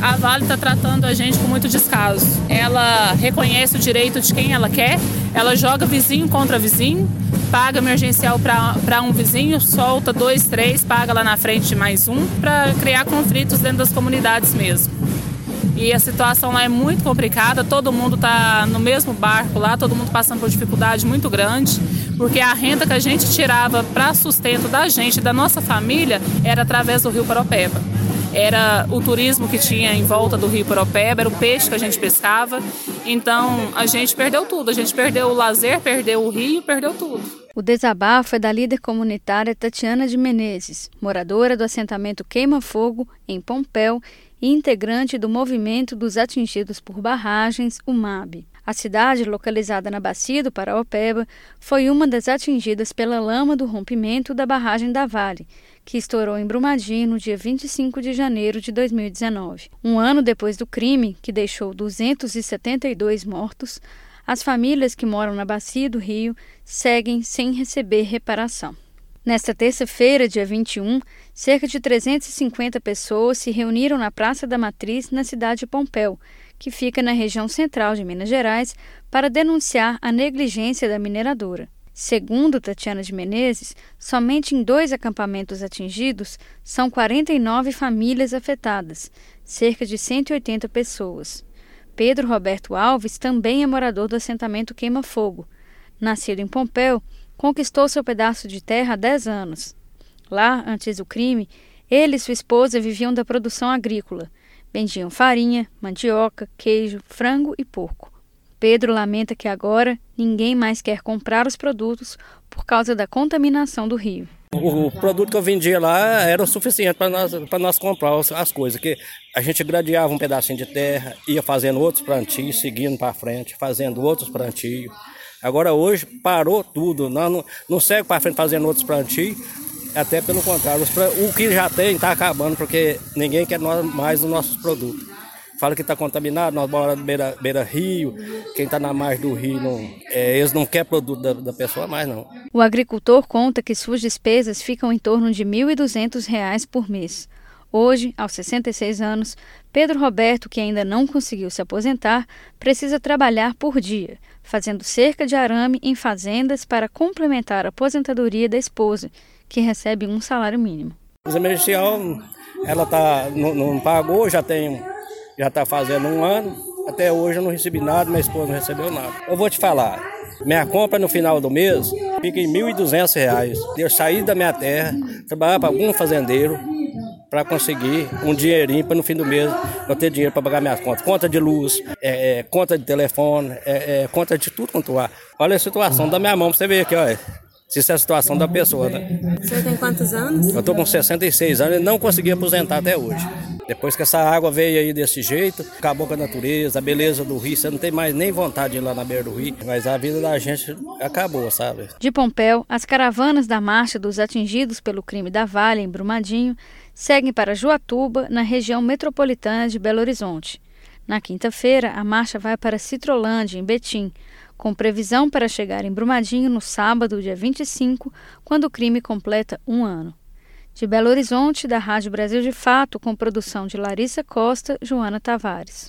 A Vale está tratando a gente com muito descaso. Ela reconhece o direito de quem ela quer, ela joga vizinho contra vizinho, paga emergencial para um vizinho, solta dois, três, paga lá na frente mais um, para criar conflitos dentro das comunidades mesmo. E a situação lá é muito complicada, todo mundo está no mesmo barco lá, todo mundo passando por dificuldade muito grande, porque a renda que a gente tirava para sustento da gente, da nossa família, era através do Rio Paropeba. Era o turismo que tinha em volta do Rio Paropeba, era o peixe que a gente pescava. Então a gente perdeu tudo, a gente perdeu o lazer, perdeu o rio, perdeu tudo. O desabafo é da líder comunitária Tatiana de Menezes, moradora do assentamento Queima Fogo, em Pompéu, e integrante do Movimento dos Atingidos por Barragens, o MAB. A cidade, localizada na bacia do Paraopeba, foi uma das atingidas pela lama do rompimento da barragem da Vale, que estourou em Brumadinho no dia 25 de janeiro de 2019. Um ano depois do crime, que deixou 272 mortos, as famílias que moram na bacia do rio seguem sem receber reparação. Nesta terça-feira, dia 21, cerca de 350 pessoas se reuniram na Praça da Matriz, na cidade de Pompéu, que fica na região central de Minas Gerais, para denunciar a negligência da mineradora. Segundo Tatiana de Menezes, somente em dois acampamentos atingidos são 49 famílias afetadas, cerca de 180 pessoas. Pedro Roberto Alves também é morador do assentamento Queima Fogo. Nascido em Pompéu, conquistou seu pedaço de terra há 10 anos. Lá, antes do crime, ele e sua esposa viviam da produção agrícola. Vendiam farinha, mandioca, queijo, frango e porco. Pedro lamenta que agora ninguém mais quer comprar os produtos por causa da contaminação do rio. O produto que eu vendia lá era o suficiente para nós, nós comprar as coisas, que a gente gradeava um pedacinho de terra, ia fazendo outros plantios, seguindo para frente, fazendo outros plantios. Agora hoje parou tudo, não, não, não segue para frente fazendo outros plantios, até pelo contrário, o que já tem está acabando, porque ninguém quer mais os nossos produtos. Fala que está contaminado, nós moramos beira, beira rio, quem está na margem do rio, não, é, eles não querem produto da, da, pessoa mais não. O agricultor conta que suas despesas ficam em torno de R$ 1.200 por mês. Hoje, aos 66 anos, Pedro Roberto, que ainda não conseguiu se aposentar, precisa trabalhar por dia, fazendo cerca de arame em fazendas para complementar a aposentadoria da esposa, que recebe um salário mínimo. O emergencial, ela tá, não, não pagou, já tem, já está fazendo um ano, até hoje eu não recebi nada, minha esposa não recebeu nada. Eu vou te falar, minha compra no final do mês fica em R$ 1.200. Eu saí da minha terra, trabalhar para algum fazendeiro, para conseguir um dinheirinho para no fim do mês eu ter dinheiro para pagar minhas contas. Conta de luz, é, é, conta de telefone, é, é conta de tudo quanto há. Olha a situação da minha mão, pra você ver aqui, olha. Se isso é a situação da pessoa, né? Você tem quantos anos? Eu tô com 66 anos e não consegui aposentar até hoje. Depois que essa água veio aí desse jeito, acabou com a natureza, a beleza do rio, você não tem mais nem vontade de ir lá na beira do rio, mas a vida da gente acabou, sabe? De Pompéu, as caravanas da marcha dos atingidos pelo crime da Vale, em Brumadinho, seguem para Juatuba, na região metropolitana de Belo Horizonte. Na quinta-feira, a marcha vai para Citrolândia, em Betim, com previsão para chegar em Brumadinho no sábado, dia 25, quando o crime completa um ano. De Belo Horizonte, da Rádio Brasil de Fato, com produção de Larissa Costa, Joana Tavares.